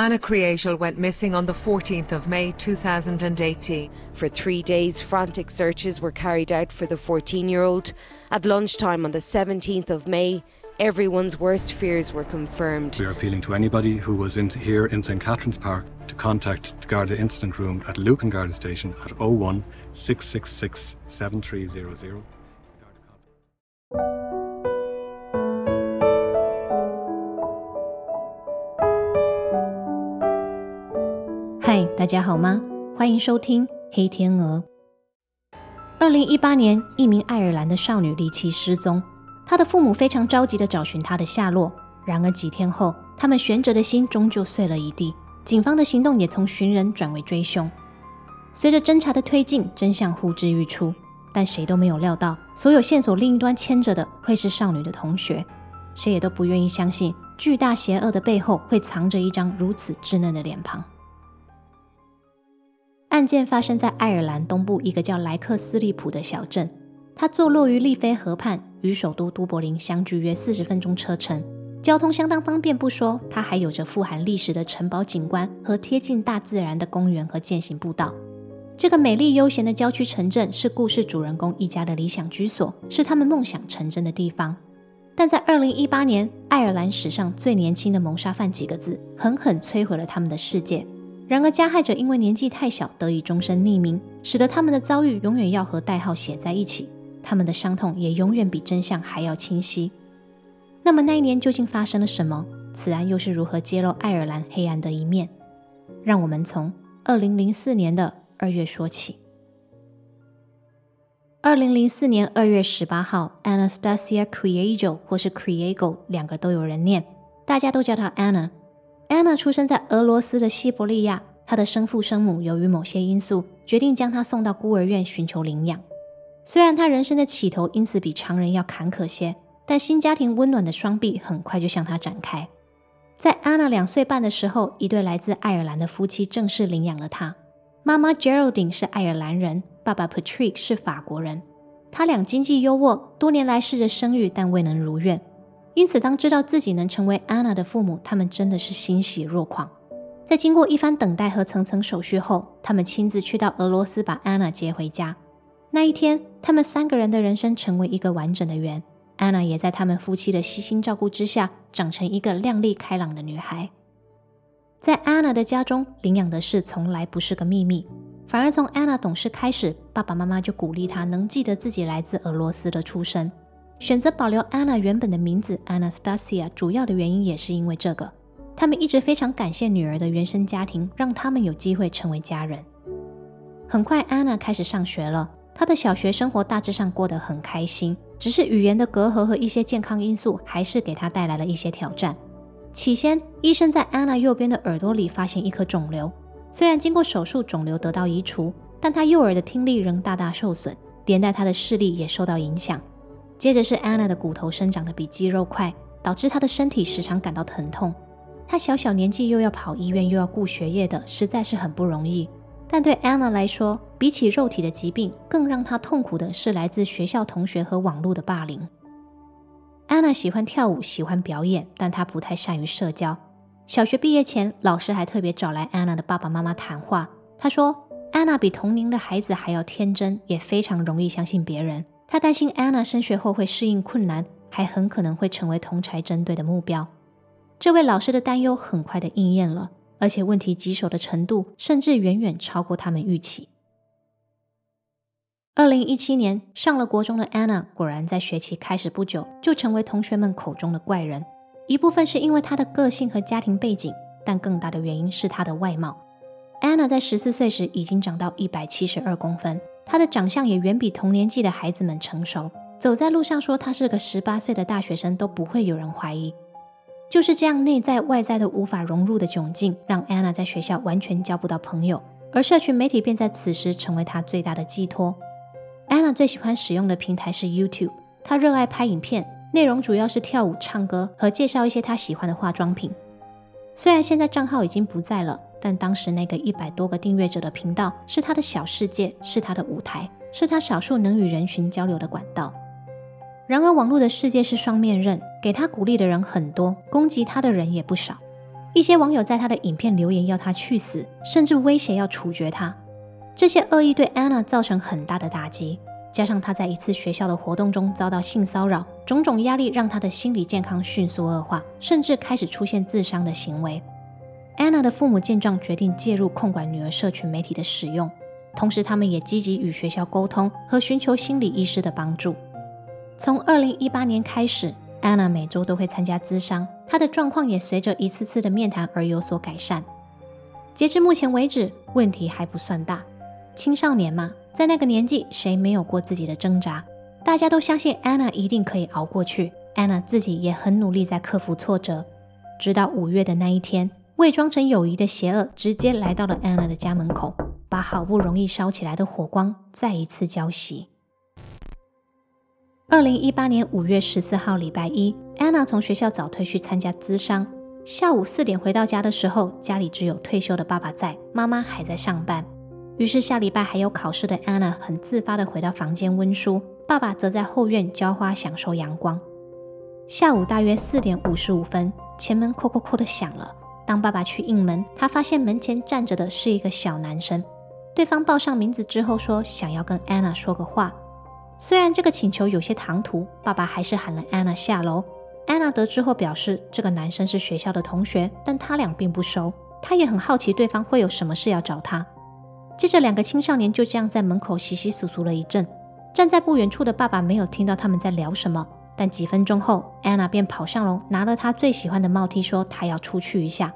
Anna Createl went missing on the 14th of May 2018. For three days, frantic searches were carried out for the 14 year old. At lunchtime on the 17th of May, everyone's worst fears were confirmed. We are appealing to anybody who was in here in St Catherine's Park to contact the Garda Incident Room at Lucan Garda Station at 01 666 7300. 嗨，大家好吗？欢迎收听《黑天鹅》。二零一八年，一名爱尔兰的少女离奇失踪，她的父母非常着急的找寻她的下落。然而几天后，他们悬着的心终究碎了一地。警方的行动也从寻人转为追凶。随着侦查的推进，真相呼之欲出，但谁都没有料到，所有线索另一端牵着的会是少女的同学。谁也都不愿意相信，巨大邪恶的背后会藏着一张如此稚嫩的脸庞。案件发生在爱尔兰东部一个叫莱克斯利普的小镇，它坐落于利菲河畔，与首都都柏林相距约四十分钟车程，交通相当方便不说，它还有着富含历史的城堡景观和贴近大自然的公园和践行步道。这个美丽悠闲的郊区城镇是故事主人公一家的理想居所，是他们梦想成真的地方。但在二零一八年，爱尔兰史上最年轻的谋杀犯几个字，狠狠摧毁了他们的世界。然而，加害者因为年纪太小，得以终身匿名，使得他们的遭遇永远要和代号写在一起。他们的伤痛也永远比真相还要清晰。那么，那一年究竟发生了什么？此案又是如何揭露爱尔兰黑暗的一面？让我们从二零零四年的二月说起。二零零四年二月十八号，Anastasia Creago 或是 Creago，两个都有人念，大家都叫她 Anna。Anna 出生在俄罗斯的西伯利亚，她的生父生母由于某些因素，决定将她送到孤儿院寻求领养。虽然她人生的起头因此比常人要坎坷些，但新家庭温暖的双臂很快就向她展开。在 Anna 两岁半的时候，一对来自爱尔兰的夫妻正式领养了她。妈妈 Geraldine 是爱尔兰人，爸爸 Patrick 是法国人。他俩经济优渥，多年来试着生育，但未能如愿。因此，当知道自己能成为安娜的父母，他们真的是欣喜若狂。在经过一番等待和层层手续后，他们亲自去到俄罗斯把安娜接回家。那一天，他们三个人的人生成为一个完整的圆。安娜也在他们夫妻的悉心照顾之下，长成一个靓丽开朗的女孩。在安娜的家中，领养的事从来不是个秘密，反而从安娜懂事开始，爸爸妈妈就鼓励她能记得自己来自俄罗斯的出身。选择保留 Anna 原本的名字 Anastasia，主要的原因也是因为这个。他们一直非常感谢女儿的原生家庭，让他们有机会成为家人。很快，Anna 开始上学了。她的小学生活大致上过得很开心，只是语言的隔阂和一些健康因素，还是给她带来了一些挑战。起先，医生在 Anna 右边的耳朵里发现一颗肿瘤，虽然经过手术，肿瘤得到移除，但她右耳的听力仍大大受损，连带她的视力也受到影响。接着是 Anna 的骨头生长的比肌肉快，导致她的身体时常感到疼痛。她小小年纪又要跑医院又要顾学业的，实在是很不容易。但对 Anna 来说，比起肉体的疾病，更让她痛苦的是来自学校同学和网络的霸凌。Anna 喜欢跳舞，喜欢表演，但她不太善于社交。小学毕业前，老师还特别找来 Anna 的爸爸妈妈谈话。他说，Anna 比同龄的孩子还要天真，也非常容易相信别人。他担心安娜升学后会适应困难，还很可能会成为同才针对的目标。这位老师的担忧很快的应验了，而且问题棘手的程度甚至远远超过他们预期。二零一七年上了国中的安娜，果然在学期开始不久就成为同学们口中的怪人。一部分是因为她的个性和家庭背景，但更大的原因是她的外貌。安娜在十四岁时已经长到一百七十二公分。她的长相也远比同年纪的孩子们成熟，走在路上说她是个十八岁的大学生都不会有人怀疑。就是这样内在外在都无法融入的窘境，让 Anna 在学校完全交不到朋友，而社群媒体便在此时成为她最大的寄托。Anna 最喜欢使用的平台是 YouTube，她热爱拍影片，内容主要是跳舞、唱歌和介绍一些她喜欢的化妆品。虽然现在账号已经不在了。但当时那个一百多个订阅者的频道是他的小世界，是他的舞台，是他少数能与人群交流的管道。然而，网络的世界是双面刃，给他鼓励的人很多，攻击他的人也不少。一些网友在他的影片留言要他去死，甚至威胁要处决他。这些恶意对 Anna 造成很大的打击，加上他在一次学校的活动中遭到性骚扰，种种压力让他的心理健康迅速恶化，甚至开始出现自伤的行为。Anna 的父母见状，决定介入控管女儿社群媒体的使用，同时他们也积极与学校沟通和寻求心理医师的帮助。从2018年开始，Anna 每周都会参加咨商，她的状况也随着一次次的面谈而有所改善。截至目前为止，问题还不算大。青少年嘛，在那个年纪，谁没有过自己的挣扎？大家都相信 Anna 一定可以熬过去。Anna 自己也很努力在克服挫折，直到五月的那一天，伪装成友谊的邪恶直接来到了 Anna 的家门口，把好不容易烧起来的火光再一次浇熄。二零一八年五月十四号，礼拜一，Anna 从学校早退去参加咨商。下午四点回到家的时候，家里只有退休的爸爸在，妈妈还在上班。于是下礼拜还有考试的 Anna 很自发的回到房间温书，爸爸则在后院浇花享受阳光。下午大约四点五十五分，前门叩叩叩的响了。当爸爸去应门，他发现门前站着的是一个小男生。对方报上名字之后说想要跟 Anna 说个话。虽然这个请求有些唐突，爸爸还是喊了 Anna 下楼。Anna 得知后表示，这个男生是学校的同学，但他俩并不熟。他也很好奇对方会有什么事要找他。接着，两个青少年就这样在门口稀稀疏疏了一阵。站在不远处的爸爸没有听到他们在聊什么，但几分钟后，安娜便跑上楼，拿了她最喜欢的帽 T，说她要出去一下。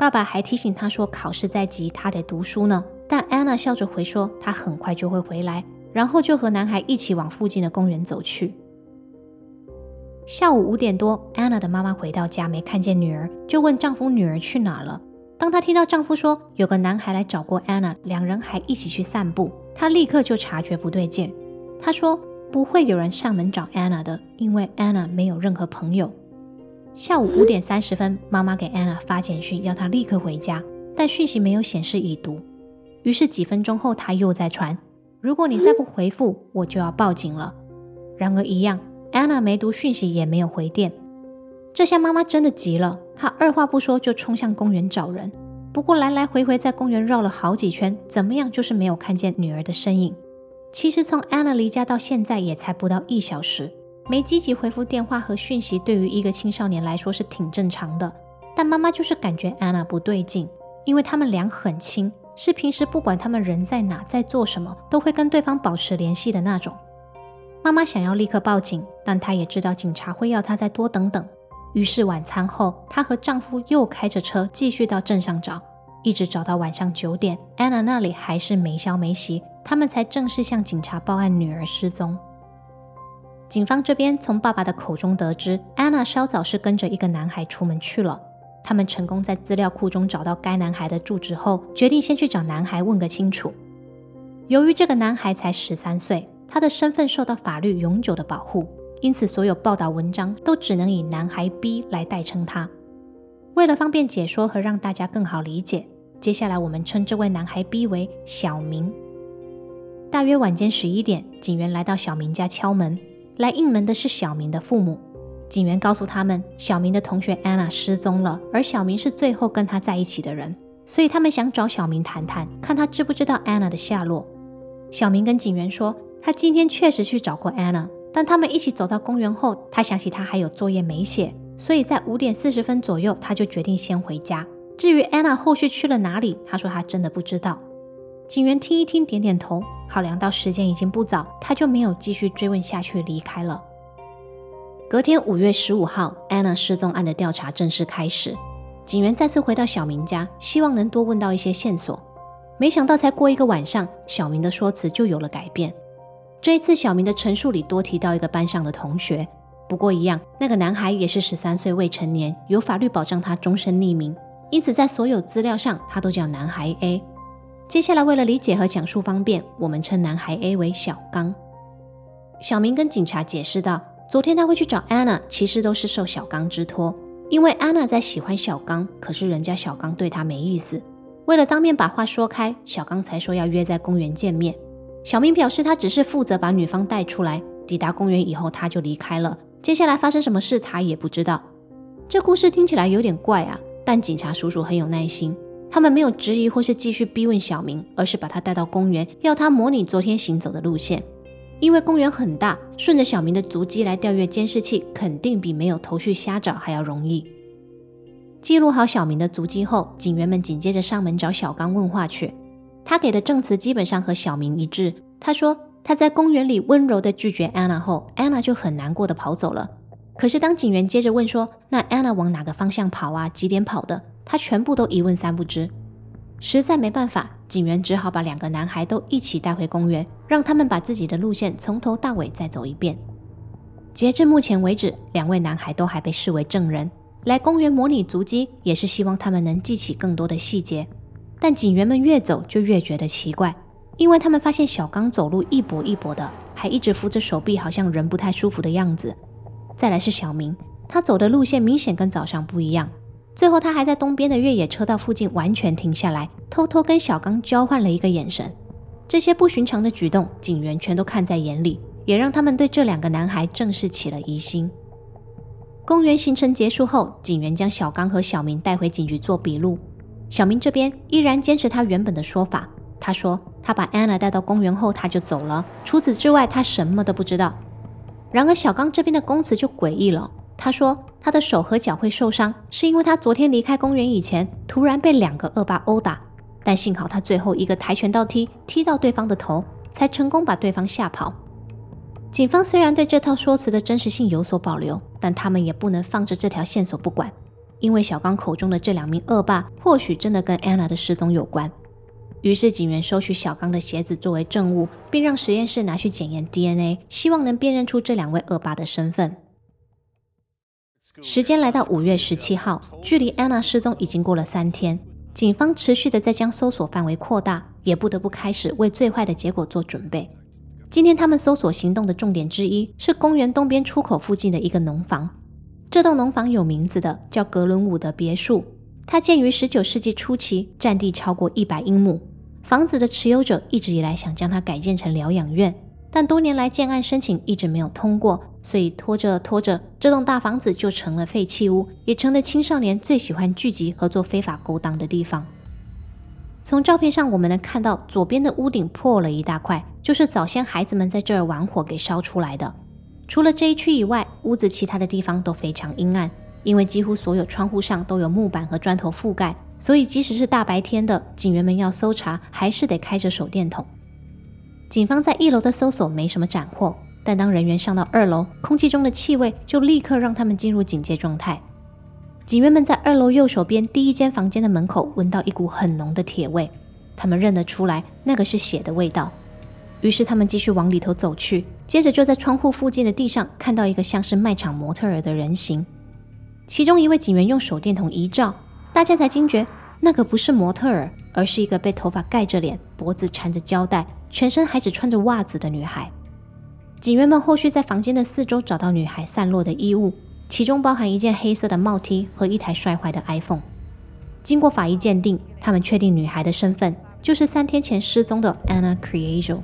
爸爸还提醒她说考试在即，她得读书呢。但安娜笑着回说她很快就会回来，然后就和男孩一起往附近的公园走去。下午五点多，安娜的妈妈回到家没看见女儿，就问丈夫女儿去哪了。当她听到丈夫说有个男孩来找过安娜，两人还一起去散步，她立刻就察觉不对劲。她说：“不会有人上门找安娜的，因为安娜没有任何朋友。”下午五点三十分，妈妈给安娜发简讯，要她立刻回家，但讯息没有显示已读。于是几分钟后，她又在传：“如果你再不回复，我就要报警了。”然而一样，安娜没读讯息，也没有回电。这下妈妈真的急了，她二话不说就冲向公园找人。不过来来回回在公园绕了好几圈，怎么样就是没有看见女儿的身影。其实从 Anna 离家到现在也才不到一小时，没积极回复电话和讯息，对于一个青少年来说是挺正常的。但妈妈就是感觉安娜不对劲，因为他们俩很亲，是平时不管他们人在哪，在做什么，都会跟对方保持联系的那种。妈妈想要立刻报警，但她也知道警察会要她再多等等。于是晚餐后，她和丈夫又开着车继续到镇上找，一直找到晚上九点安娜那里还是没消没息，他们才正式向警察报案女儿失踪。警方这边从爸爸的口中得知，Anna 稍早是跟着一个男孩出门去了。他们成功在资料库中找到该男孩的住址后，决定先去找男孩问个清楚。由于这个男孩才十三岁，他的身份受到法律永久的保护。因此，所有报道文章都只能以男孩 B 来代称他。为了方便解说和让大家更好理解，接下来我们称这位男孩 B 为小明。大约晚间十一点，警员来到小明家敲门，来应门的是小明的父母。警员告诉他们，小明的同学 Anna 失踪了，而小明是最后跟他在一起的人，所以他们想找小明谈谈，看他知不知道 Anna 的下落。小明跟警员说，他今天确实去找过 Anna。当他们一起走到公园后，他想起他还有作业没写，所以在五点四十分左右，他就决定先回家。至于 Anna 后续去了哪里，他说他真的不知道。警员听一听，点点头。考量到时间已经不早，他就没有继续追问下去，离开了。隔天五月十五号，Anna 失踪案的调查正式开始。警员再次回到小明家，希望能多问到一些线索。没想到才过一个晚上，小明的说辞就有了改变。这一次，小明的陈述里多提到一个班上的同学，不过一样，那个男孩也是十三岁未成年，有法律保障他终身匿名，因此在所有资料上他都叫男孩 A。接下来为了理解和讲述方便，我们称男孩 A 为小刚。小明跟警察解释道，昨天他会去找安娜，其实都是受小刚之托，因为安娜在喜欢小刚，可是人家小刚对他没意思，为了当面把话说开，小刚才说要约在公园见面。小明表示，他只是负责把女方带出来。抵达公园以后，他就离开了。接下来发生什么事，他也不知道。这故事听起来有点怪啊，但警察叔叔很有耐心，他们没有质疑或是继续逼问小明，而是把他带到公园，要他模拟昨天行走的路线。因为公园很大，顺着小明的足迹来调阅监视器，肯定比没有头绪瞎找还要容易。记录好小明的足迹后，警员们紧接着上门找小刚问话去。他给的证词基本上和小明一致。他说他在公园里温柔地拒绝安娜后，安娜就很难过的跑走了。可是当警员接着问说那安娜往哪个方向跑啊？几点跑的？他全部都一问三不知。实在没办法，警员只好把两个男孩都一起带回公园，让他们把自己的路线从头到尾再走一遍。截至目前为止，两位男孩都还被视为证人。来公园模拟足迹，也是希望他们能记起更多的细节。但警员们越走就越觉得奇怪，因为他们发现小刚走路一跛一跛的，还一直扶着手臂，好像人不太舒服的样子。再来是小明，他走的路线明显跟早上不一样。最后，他还在东边的越野车道附近完全停下来，偷偷跟小刚交换了一个眼神。这些不寻常的举动，警员全都看在眼里，也让他们对这两个男孩正式起了疑心。公园行程结束后，警员将小刚和小明带回警局做笔录。小明这边依然坚持他原本的说法，他说他把安娜带到公园后他就走了，除此之外他什么都不知道。然而小刚这边的供词就诡异了，他说他的手和脚会受伤，是因为他昨天离开公园以前突然被两个恶霸殴打，但幸好他最后一个跆拳道踢踢到对方的头，才成功把对方吓跑。警方虽然对这套说辞的真实性有所保留，但他们也不能放着这条线索不管，因为小刚口中的这两名恶霸或许真的跟安娜的失踪有关。于是警员收取小刚的鞋子作为证物，并让实验室拿去检验 DNA，希望能辨认出这两位恶霸的身份。时间来到五月十七号，距离安娜失踪已经过了三天，警方持续的在将搜索范围扩大，也不得不开始为最坏的结果做准备。今天他们搜索行动的重点之一是公园东边出口附近的一个农房。这栋农房有名字的，叫格伦伍德别墅。它建于19世纪初期，占地超过100英亩。房子的持有者一直以来想将它改建成疗养院，但多年来建案申请一直没有通过，所以拖着拖着，这栋大房子就成了废弃屋，也成了青少年最喜欢聚集和做非法勾当的地方。从照片上我们能看到，左边的屋顶破了一大块。就是早先孩子们在这儿玩火给烧出来的。除了这一区以外，屋子其他的地方都非常阴暗，因为几乎所有窗户上都有木板和砖头覆盖，所以即使是大白天的，警员们要搜查还是得开着手电筒。警方在一楼的搜索没什么斩获，但当人员上到二楼，空气中的气味就立刻让他们进入警戒状态。警员们在二楼右手边第一间房间的门口闻到一股很浓的铁味，他们认得出来，那个是血的味道。于是他们继续往里头走去，接着就在窗户附近的地上看到一个像是卖场模特儿的人形。其中一位警员用手电筒一照，大家才惊觉那个不是模特儿，而是一个被头发盖着脸、脖子缠着胶带、全身还只穿着袜子的女孩。警员们后续在房间的四周找到女孩散落的衣物，其中包含一件黑色的帽 T 和一台摔坏的 iPhone。经过法医鉴定，他们确定女孩的身份就是三天前失踪的 Anna Criajo。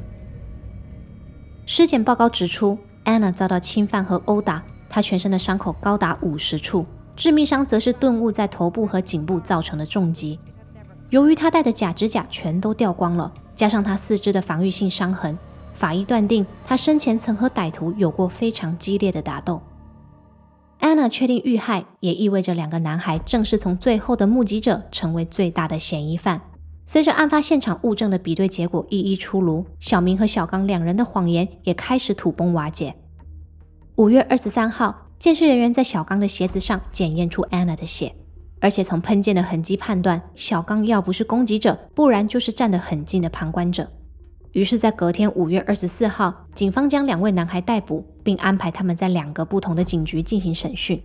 尸检报告指出，Anna 遭到侵犯和殴打，她全身的伤口高达五十处，致命伤则是钝物在头部和颈部造成的重击。由于她戴的假指甲全都掉光了，加上他四肢的防御性伤痕，法医断定他生前曾和歹徒有过非常激烈的打斗。Anna 确定遇害，也意味着两个男孩正是从最后的目击者成为最大的嫌疑犯。随着案发现场物证的比对结果一一出炉，小明和小刚两人的谎言也开始土崩瓦解。五月二十三号，监视人员在小刚的鞋子上检验出 Anna 的血，而且从喷溅的痕迹判断，小刚要不是攻击者，不然就是站得很近的旁观者。于是，在隔天五月二十四号，警方将两位男孩逮捕，并安排他们在两个不同的警局进行审讯。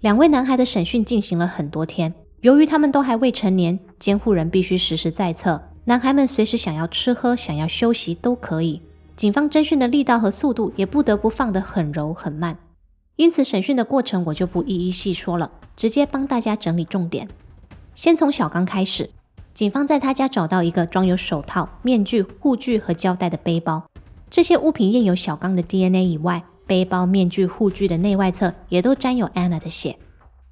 两位男孩的审讯进行了很多天。由于他们都还未成年，监护人必须时时在侧。男孩们随时想要吃喝、想要休息都可以。警方侦讯的力道和速度也不得不放得很柔很慢。因此，审讯的过程我就不一一细说了，直接帮大家整理重点。先从小刚开始，警方在他家找到一个装有手套、面具、护具和胶带的背包。这些物品验有小刚的 DNA 以外，背包、面具、护具的内外侧也都沾有 Anna 的血。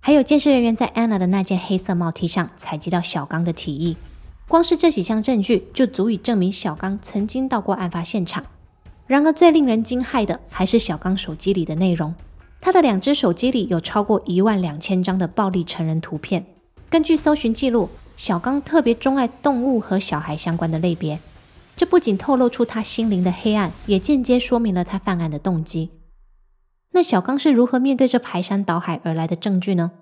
还有监视人员在 Anna 的那件黑色帽 T 上采集到小刚的体液。光是这几项证据就足以证明小刚曾经到过案发现场。然而，最令人惊骇的还是小刚手机里的内容。他的两只手机里有超过一万两千张的暴力成人图片。根据搜寻记录，小刚特别钟爱动物和小孩相关的类别。这不仅透露出他心灵的黑暗，也间接说明了他犯案的动机。那小刚是如何面对这排山倒海而来的证据呢？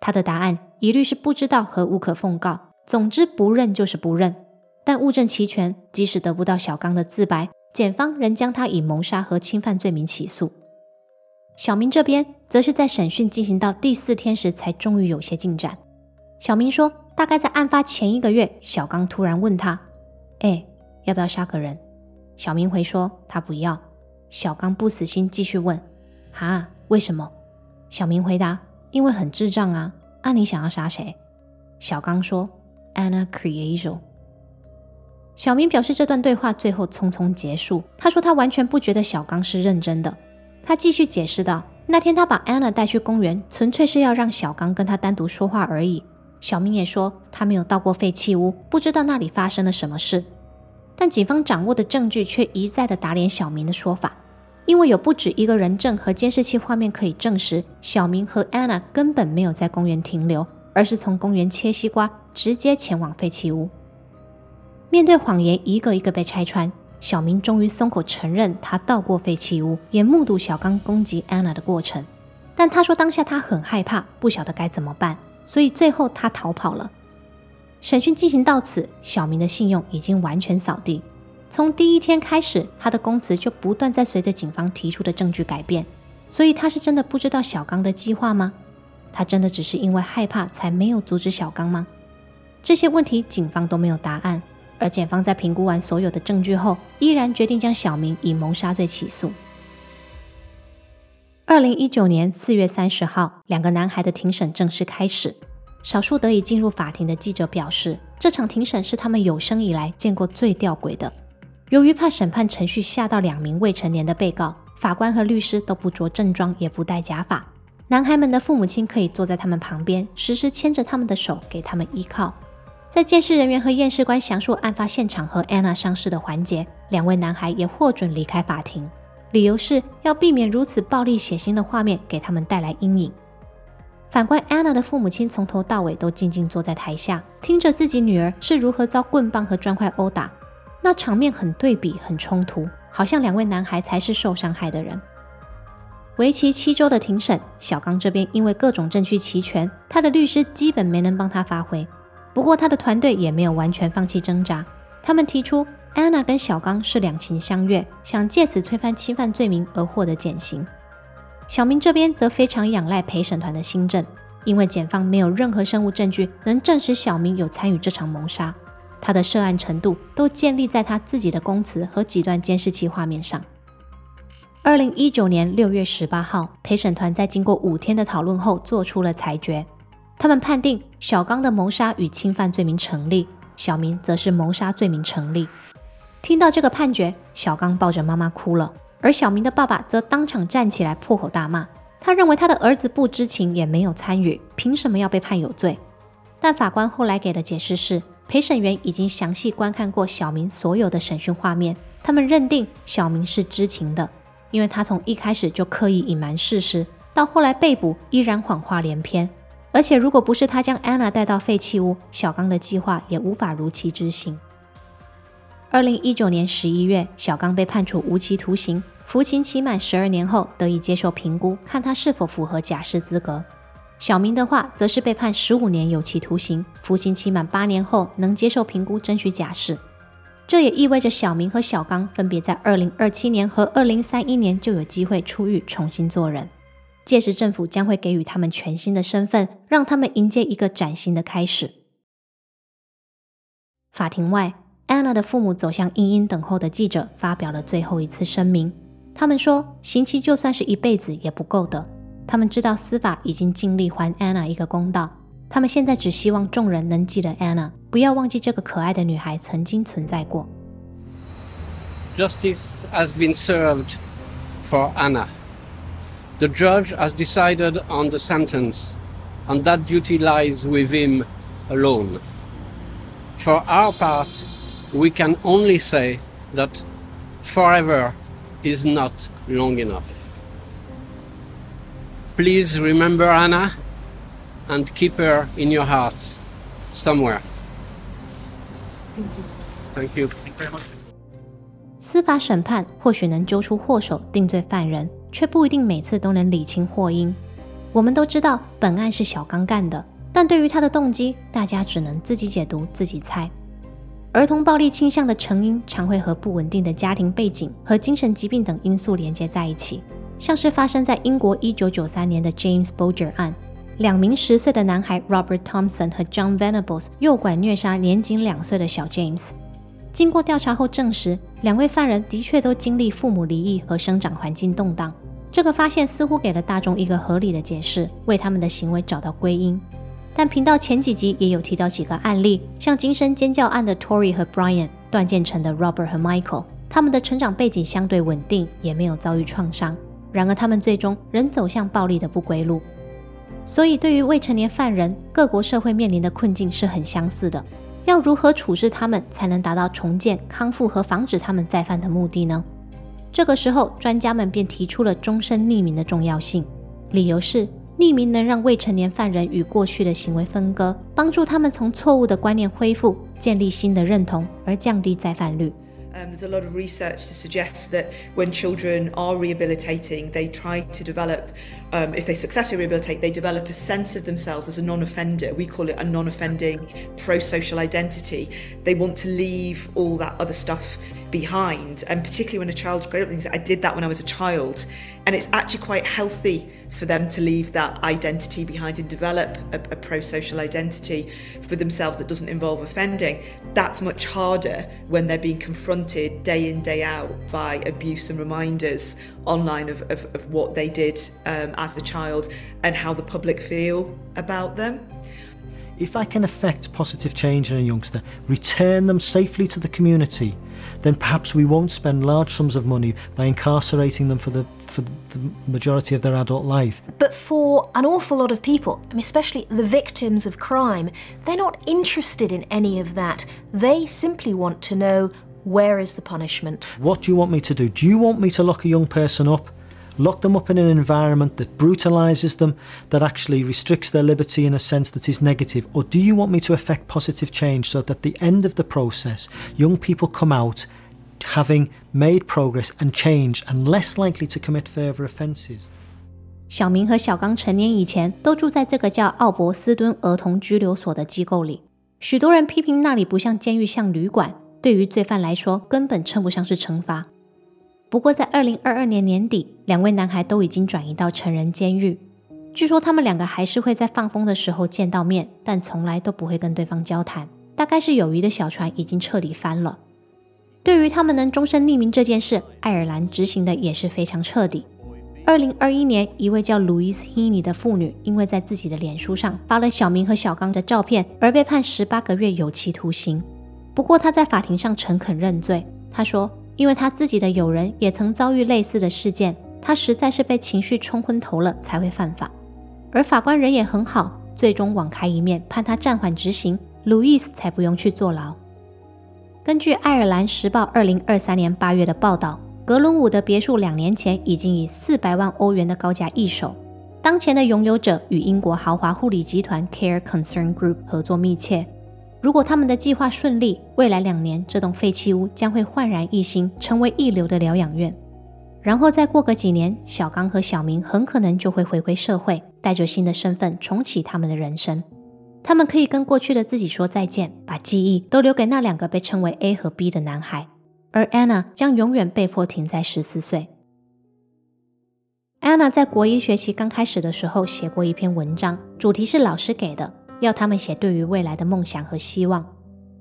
他的答案一律是不知道和无可奉告。总之，不认就是不认。但物证齐全，即使得不到小刚的自白，检方仍将他以谋杀和侵犯罪名起诉。小明这边则是在审讯进行到第四天时，才终于有些进展。小明说，大概在案发前一个月，小刚突然问他：“哎，要不要杀个人？”小明回说：“他不要。”小刚不死心，继续问：“哈，为什么？”小明回答：“因为很智障啊。”那你想要杀谁？小刚说。Anna Creajo。小明表示，这段对话最后匆匆结束。他说他完全不觉得小刚是认真的。他继续解释道：“那天他把 Anna 带去公园，纯粹是要让小刚跟他单独说话而已。”小明也说他没有到过废弃屋，不知道那里发生了什么事。但警方掌握的证据却一再的打脸小明的说法，因为有不止一个人证和监视器画面可以证实，小明和 Anna 根本没有在公园停留，而是从公园切西瓜。直接前往废弃屋。面对谎言一个一个被拆穿，小明终于松口承认他到过废弃屋，也目睹小刚攻击安娜的过程。但他说当下他很害怕，不晓得该怎么办，所以最后他逃跑了。审讯进行到此，小明的信用已经完全扫地。从第一天开始，他的供词就不断在随着警方提出的证据改变。所以他是真的不知道小刚的计划吗？他真的只是因为害怕才没有阻止小刚吗？这些问题，警方都没有答案。而检方在评估完所有的证据后，依然决定将小明以谋杀罪起诉。二零一九年四月三十号，两个男孩的庭审正式开始。少数得以进入法庭的记者表示，这场庭审是他们有生以来见过最吊诡的。由于怕审判程序吓到两名未成年的被告，法官和律师都不着正装，也不戴假发。男孩们的父母亲可以坐在他们旁边，时时牵着他们的手，给他们依靠。在监视人员和验尸官详述案发现场和安娜伤势的环节，两位男孩也获准离开法庭，理由是要避免如此暴力血腥的画面给他们带来阴影。反观安娜的父母亲，从头到尾都静静坐在台下，听着自己女儿是如何遭棍棒和砖块殴打，那场面很对比，很冲突，好像两位男孩才是受伤害的人。为期七周的庭审，小刚这边因为各种证据齐全，他的律师基本没能帮他发挥。不过，他的团队也没有完全放弃挣扎。他们提出，安娜跟小刚是两情相悦，想借此推翻侵犯罪名而获得减刑。小明这边则非常仰赖陪审团的新证，因为检方没有任何生物证据能证实小明有参与这场谋杀。他的涉案程度都建立在他自己的供词和几段监视器画面上。二零一九年六月十八号，陪审团在经过五天的讨论后做出了裁决。他们判定小刚的谋杀与侵犯罪名成立，小明则是谋杀罪名成立。听到这个判决，小刚抱着妈妈哭了，而小明的爸爸则当场站起来破口大骂。他认为他的儿子不知情也没有参与，凭什么要被判有罪？但法官后来给的解释是，陪审员已经详细观看过小明所有的审讯画面，他们认定小明是知情的，因为他从一开始就刻意隐瞒事实，到后来被捕依然谎话连篇。而且，如果不是他将安娜带到废弃屋，小刚的计划也无法如期执行。二零一九年十一月，小刚被判处无期徒刑，服刑期满十二年后得以接受评估，看他是否符合假释资格。小明的话，则是被判十五年有期徒刑，服刑期满八年后能接受评估，争取假释。这也意味着小明和小刚分别在二零二七年和二零三一年就有机会出狱，重新做人。届时，政府将会给予他们全新的身份，让他们迎接一个崭新的开始。法庭外，安娜的父母走向殷殷等候的记者，发表了最后一次声明。他们说，刑期就算是一辈子也不够的。他们知道司法已经尽力还安娜一个公道，他们现在只希望众人能记得安娜，不要忘记这个可爱的女孩曾经存在过。Justice has been served for Anna. The judge has decided on the sentence and that duty lies with him alone. For our part, we can only say that forever is not long enough. Please remember Anna and keep her in your hearts somewhere. Thank you. Thank you very much. 司法审判或许能揪出祸首、定罪犯人， 却不一定每次都能理清祸因。我们都知道本案是小刚干的，但对于他的动机，大家只能自己解读、自己猜。儿童暴力倾向的成因常会和不稳定的家庭背景和精神疾病等因素连接在一起，像是发生在英国1993年的 James Boger 案，两名十岁的男孩 Robert Thompson 和 John Venables 诱拐虐杀年仅两岁的小 James。经过调查后证实，两位犯人的确都经历父母离异和生长环境动荡。这个发现似乎给了大众一个合理的解释，为他们的行为找到归因。但频道前几集也有提到几个案例，像精神尖叫案的 Tory 和 Brian，断剑城的 Robert 和 Michael，他们的成长背景相对稳定，也没有遭遇创伤。然而，他们最终仍走向暴力的不归路。所以，对于未成年犯人，各国社会面临的困境是很相似的。要如何处置他们，才能达到重建、康复和防止他们再犯的目的呢？这个时候，专家们便提出了终身匿名的重要性，理由是。匿名能让未成年犯人与过去的行为分割，帮助他们从错误的观念恢复，建立新的认同，而降低再犯率。Um, there's a lot of research to suggest that when children are rehabilitating, they try to develop, um, if they successfully rehabilitate, they develop a sense of themselves as a non offender. We call it a non offending pro social identity. They want to leave all that other stuff behind, and particularly when a child's grown up, thinks, I did that when I was a child. And it's actually quite healthy for them to leave that identity behind and develop a, a pro social identity for themselves that doesn't involve offending. That's much harder when they're being confronted day in, day out by abuse and reminders online of, of, of what they did um, as a child and how the public feel about them. If I can affect positive change in a youngster, return them safely to the community, then perhaps we won't spend large sums of money by incarcerating them for the for the majority of their adult life. But for an awful lot of people, especially the victims of crime, they're not interested in any of that. They simply want to know where is the punishment. What do you want me to do? Do you want me to lock a young person up? Lock them up in an environment that brutalises them, that actually restricts their liberty in a sense that is negative? Or do you want me to effect positive change so that at the end of the process, young people come out having made progress and change and less likely to commit further offences. 小明和小刚成年以前都住在这个叫奥伯斯敦儿童拘留所的机构里。许多人批评那里不像监狱，像旅馆。对于罪犯来说，根本称不上是惩罚。 不过，在二零二二年年底，两位男孩都已经转移到成人监狱。据说他们两个还是会在放风的时候见到面，但从来都不会跟对方交谈。大概是友谊的小船已经彻底翻了。对于他们能终身匿名这件事，爱尔兰执行的也是非常彻底。二零二一年，一位叫 Louise Heaney 的妇女，因为在自己的脸书上发了小明和小刚的照片，而被判十八个月有期徒刑。不过她在法庭上诚恳认罪，她说，因为他自己的友人也曾遭遇类似的事件，他实在是被情绪冲昏头了才会犯法。而法官人也很好，最终网开一面，判他暂缓执行，Louise 才不用去坐牢。根据《爱尔兰时报》二零二三年八月的报道，格伦伍的别墅两年前已经以四百万欧元的高价易手。当前的拥有者与英国豪华护理集团 Care Concern Group 合作密切。如果他们的计划顺利，未来两年这栋废弃屋将会焕然一新，成为一流的疗养院。然后再过个几年，小刚和小明很可能就会回归社会，带着新的身份重启他们的人生。他们可以跟过去的自己说再见，把记忆都留给那两个被称为 A 和 B 的男孩，而 Anna 将永远被迫停在十四岁。Anna 在国一学期刚开始的时候写过一篇文章，主题是老师给的，要他们写对于未来的梦想和希望。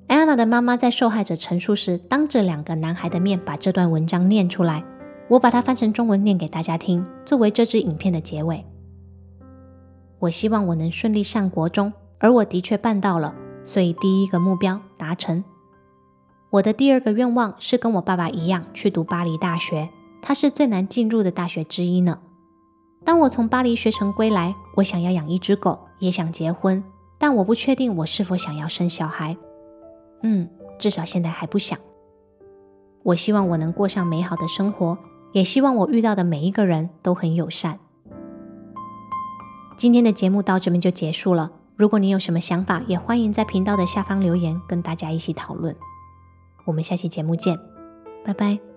安娜的妈妈在受害者陈述时，当着两个男孩的面把这段文章念出来，我把它翻成中文念给大家听，作为这支影片的结尾。我希望我能顺利上国中。而我的确办到了，所以第一个目标达成。我的第二个愿望是跟我爸爸一样去读巴黎大学，它是最难进入的大学之一呢。当我从巴黎学成归来，我想要养一只狗，也想结婚，但我不确定我是否想要生小孩。嗯，至少现在还不想。我希望我能过上美好的生活，也希望我遇到的每一个人都很友善。今天的节目到这边就结束了。如果你有什么想法，也欢迎在频道的下方留言，跟大家一起讨论。我们下期节目见，拜拜。